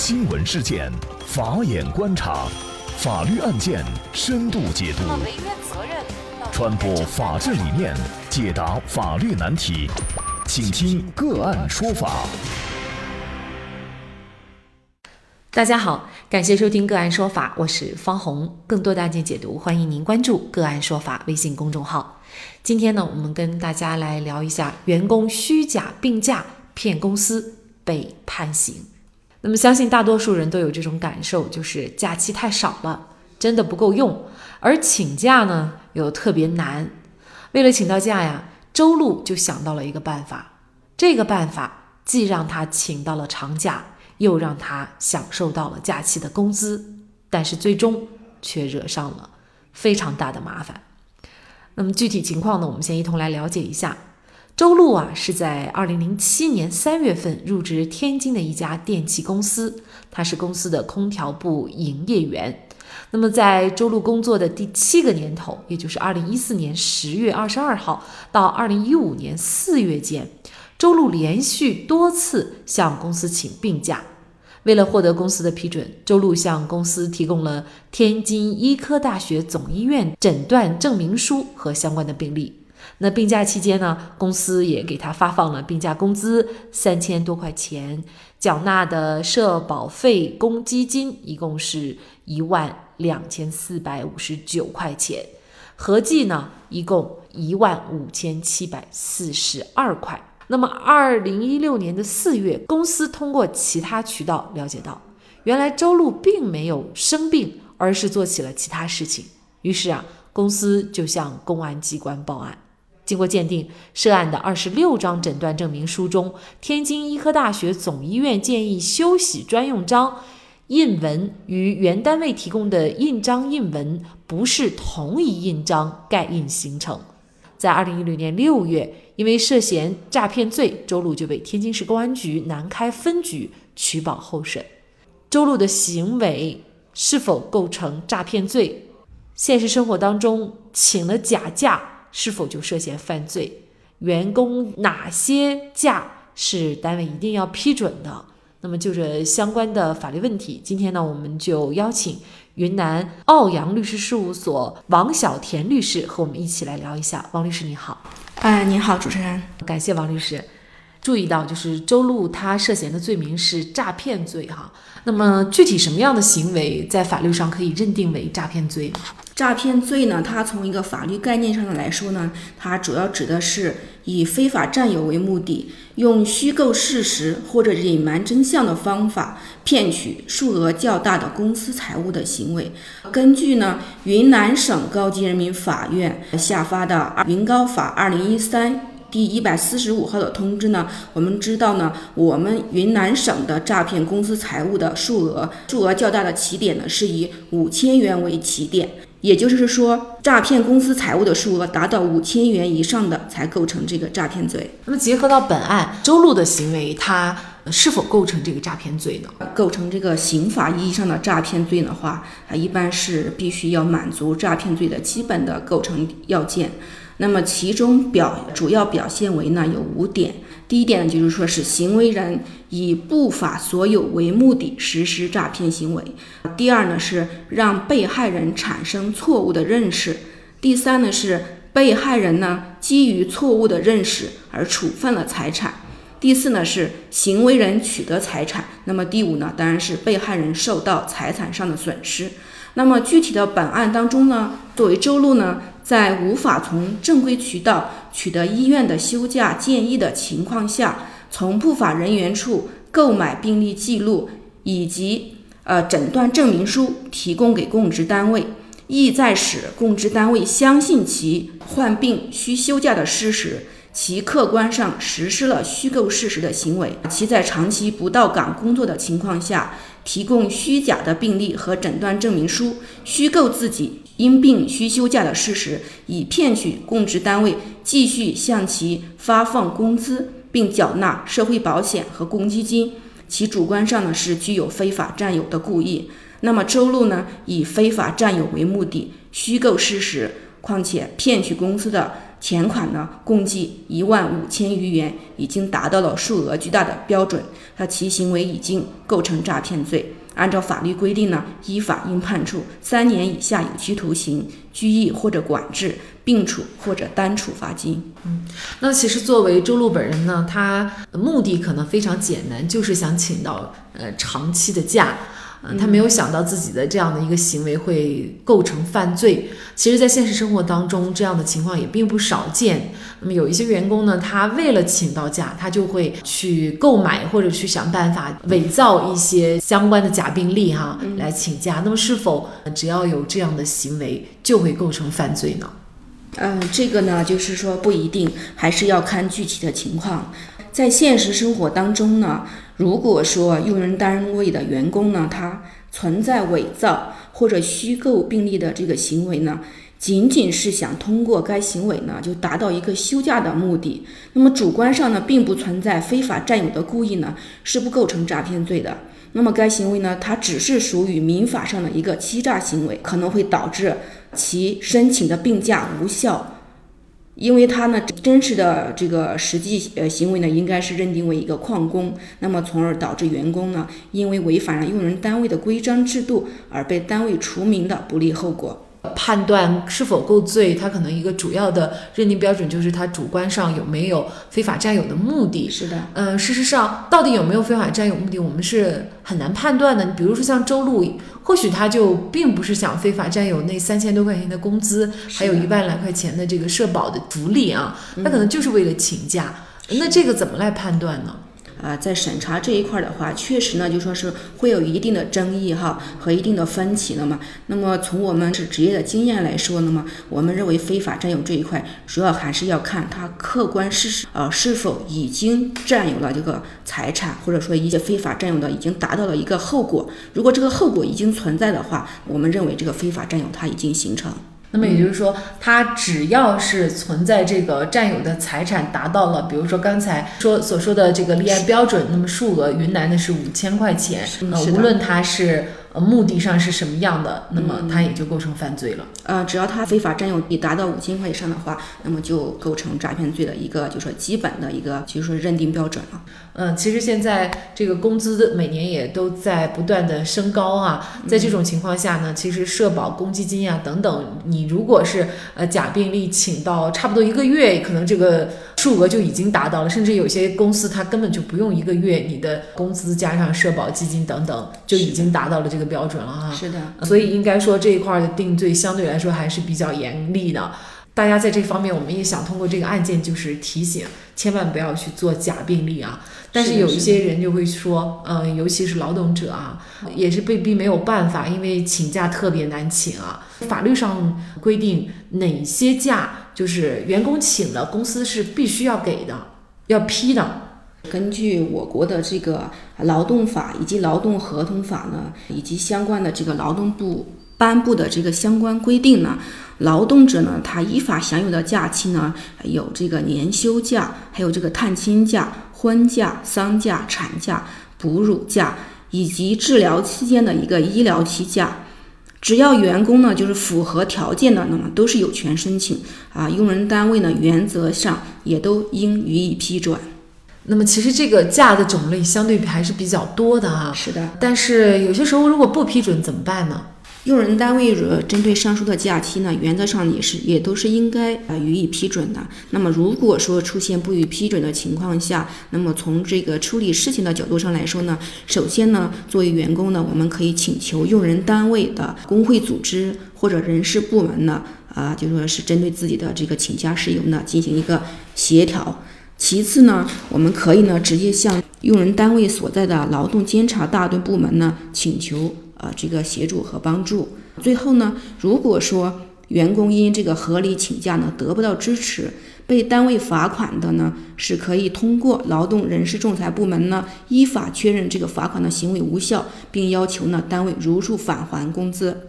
新闻事件，法眼观察，法律案件深度解读，传播法治理念，解答法律难题，请听个案说法。大家好，感谢收听个案说法，我是方红。更多的案件解读，欢迎您关注个案说法微信公众号。今天呢，我们跟大家来聊一下员工虚假病假骗公司被判刑。那么，相信大多数人都有这种感受，就是假期太少了，真的不够用，而请假呢又特别难。为了请到假呀，周璐就想到了一个办法。这个办法既让他请到了长假，又让他享受到了假期的工资，但是最终却惹上了非常大的麻烦。那么具体情况呢，我们先一同来了解一下。周璐啊，是在二零零七年三月份入职天津的一家电器公司，他是公司的空调部营业员。那么在周璐工作的第七个年头，也就是二零一四年十月二十二号到二零一五年四月间，周璐连续多次向公司请病假。为了获得公司的批准，周璐向公司提供了天津医科大学总医院诊断证明书和相关的病历。那病假期间呢，公司也给他发放了病假工资三千多块钱，缴纳的社保费公积金一共是一万两千四百五十九块钱，合计呢一共一万五千七百四十二块。那么，二零一六年的四月，公司通过其他渠道了解到，原来周璐并没有生病，而是做起了其他事情。于是啊，公司就向公安机关报案。经过鉴定，涉案的二十六张诊断证明书中，天津医科大学总医院建议休息专用章印文与原单位提供的印章印文不是同一印章盖印形成。在二零一六年六月，因为涉嫌诈骗罪，周璐就被天津市公安局南开分局取保候审。周璐的行为是否构成诈骗罪？现实生活当中请了假假。是否就涉嫌犯罪？员工哪些假是单位一定要批准的？那么就这相关的法律问题，今天呢，我们就邀请云南奥阳律师事务所王小田律师和我们一起来聊一下。王律师你好，哎，你好，主持人，感谢王律师。注意到，就是周璐他涉嫌的罪名是诈骗罪，哈。那么具体什么样的行为在法律上可以认定为诈骗罪？诈骗罪呢？它从一个法律概念上的来说呢，它主要指的是以非法占有为目的，用虚构事实或者隐瞒真相的方法骗取数额较大的公司财物的行为。根据呢云南省高级人民法院下发的《云高法二零一三》。第一百四十五号的通知呢，我们知道呢，我们云南省的诈骗公司财物的数额，数额较大的起点呢是以五千元为起点，也就是说，诈骗公司财物的数额达到五千元以上的才构成这个诈骗罪。那么结合到本案周璐的行为，他是否构成这个诈骗罪呢？构成这个刑法意义上的诈骗罪的话，它一般是必须要满足诈骗罪的基本的构成要件。那么其中表主要表现为呢有五点，第一点呢就是说是行为人以不法所有为目的实施诈骗行为，第二呢是让被害人产生错误的认识，第三呢是被害人呢基于错误的认识而处分了财产，第四呢是行为人取得财产，那么第五呢当然是被害人受到财产上的损失。那么具体的本案当中呢，作为周璐呢。在无法从正规渠道取得医院的休假建议的情况下，从不法人员处购买病历记录以及呃诊断证明书提供给供职单位，意在使供职单位相信其患病需休假的事实，其客观上实施了虚构事实的行为。其在长期不到岗工作的情况下，提供虚假的病历和诊断证明书，虚构自己。因病需休假的事实，以骗取供职单位继续向其发放工资，并缴纳社会保险和公积金，其主观上呢是具有非法占有的故意。那么周璐呢以非法占有为目的，虚构事实，况且骗取公司的钱款呢共计一万五千余元，已经达到了数额巨大的标准，那其行为已经构成诈骗罪。按照法律规定呢，依法应判处三年以下有期徒刑、拘役或者管制，并处或者单处罚金。嗯，那其实作为周璐本人呢，他目的可能非常简单，就是想请到呃长期的假。嗯，他没有想到自己的这样的一个行为会构成犯罪。其实，在现实生活当中，这样的情况也并不少见。那么，有一些员工呢，他为了请到假，他就会去购买或者去想办法伪造一些相关的假病例，哈，来请假。那么，是否只要有这样的行为，就会构成犯罪呢？嗯，这个呢，就是说不一定，还是要看具体的情况。在现实生活当中呢。如果说用人单位的员工呢，他存在伪造或者虚构病例的这个行为呢，仅仅是想通过该行为呢，就达到一个休假的目的，那么主观上呢，并不存在非法占有的故意呢，是不构成诈骗罪的。那么该行为呢，它只是属于民法上的一个欺诈行为，可能会导致其申请的病假无效。因为他呢，真实的这个实际呃行为呢，应该是认定为一个旷工，那么从而导致员工呢，因为违反了用人单位的规章制度而被单位除名的不利后果。判断是否构罪，他可能一个主要的认定标准就是他主观上有没有非法占有的目的。是的，嗯，事实上到底有没有非法占有目的，我们是很难判断的。你比如说像周璐，或许他就并不是想非法占有那三千多块钱的工资，还有一万来块钱的这个社保的福利啊，他可能就是为了请假。那这个怎么来判断呢？啊，在审查这一块的话，确实呢，就说是会有一定的争议哈和一定的分歧的嘛。那么从我们是职业的经验来说，那么我们认为非法占有这一块，主要还是要看他客观事实，呃，是否已经占有了这个财产，或者说一些非法占有的已经达到了一个后果。如果这个后果已经存在的话，我们认为这个非法占有它已经形成。那么也就是说，他只要是存在这个占有的财产达到了，比如说刚才说所说的这个立案标准，那么数额云南的是五千块钱，呃，无论他是。呃，目的上是什么样的，那么他也就构成犯罪了。呃，只要他非法占有已达到五千块以上的话，那么就构成诈骗罪的一个，就是说基本的一个，就是说认定标准了。嗯，其实现在这个工资每年也都在不断的升高啊，在这种情况下呢，其实社保、公积金啊等等，你如果是呃假病例请到差不多一个月，可能这个。数额就已经达到了，甚至有些公司它根本就不用一个月，你的工资加上社保基金等等，就已经达到了这个标准了哈。是的，所以应该说这一块的定罪相对来说还是比较严厉的。大家在这方面，我们也想通过这个案件就是提醒，千万不要去做假病例啊。但是有一些人就会说，嗯，尤其是劳动者啊，也是被逼没有办法，因为请假特别难请啊。法律上规定哪些假？就是员工请了，公司是必须要给的，要批的。根据我国的这个劳动法以及劳动合同法呢，以及相关的这个劳动部颁布的这个相关规定呢，劳动者呢，他依法享有的假期呢，有这个年休假，还有这个探亲假、婚假、丧假、产假、哺乳假，以及治疗期间的一个医疗期假。只要员工呢就是符合条件的，那么都是有权申请啊。用人单位呢原则上也都应予以批准。那么其实这个假的种类相对还是比较多的啊。是的。但是有些时候如果不批准怎么办呢？用人单位如针对上述的假期呢，原则上也是也都是应该呃予以批准的。那么如果说出现不予批准的情况下，那么从这个处理事情的角度上来说呢，首先呢，作为员工呢，我们可以请求用人单位的工会组织或者人事部门呢，啊，就说是针对自己的这个请假事由呢，进行一个协调。其次呢，我们可以呢，直接向用人单位所在的劳动监察大队部门呢，请求。呃，这个协助和帮助。最后呢，如果说员工因这个合理请假呢得不到支持，被单位罚款的呢，是可以通过劳动人事仲裁部门呢依法确认这个罚款的行为无效，并要求呢单位如数返还工资。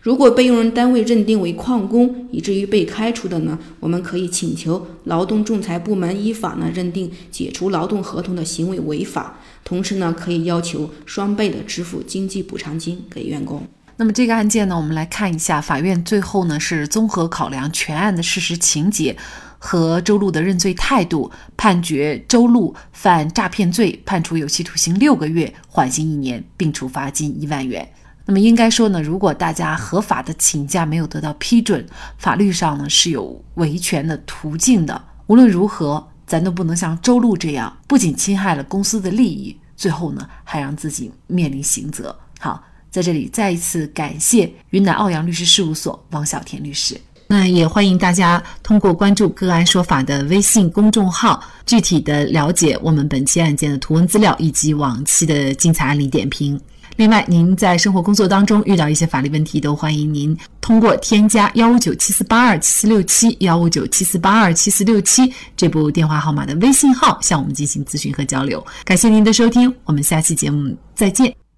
如果被用人单位认定为旷工，以至于被开除的呢，我们可以请求劳动仲裁部门依法呢认定解除劳动合同的行为违法，同时呢可以要求双倍的支付经济补偿金给员工。那么这个案件呢，我们来看一下，法院最后呢是综合考量全案的事实情节和周璐的认罪态度，判决周璐犯诈骗罪，判处有期徒刑六个月，缓刑一年，并处罚金一万元。那么应该说呢，如果大家合法的请假没有得到批准，法律上呢是有维权的途径的。无论如何，咱都不能像周璐这样，不仅侵害了公司的利益，最后呢还让自己面临刑责。好，在这里再一次感谢云南奥阳律师事务所王小田律师。那也欢迎大家通过关注“个案说法”的微信公众号，具体的了解我们本期案件的图文资料以及往期的精彩案例点评。另外，您在生活工作当中遇到一些法律问题，都欢迎您通过添加幺五九七四八二七四六七幺五九七四八二七四六七这部电话号码的微信号向我们进行咨询和交流。感谢您的收听，我们下期节目再见。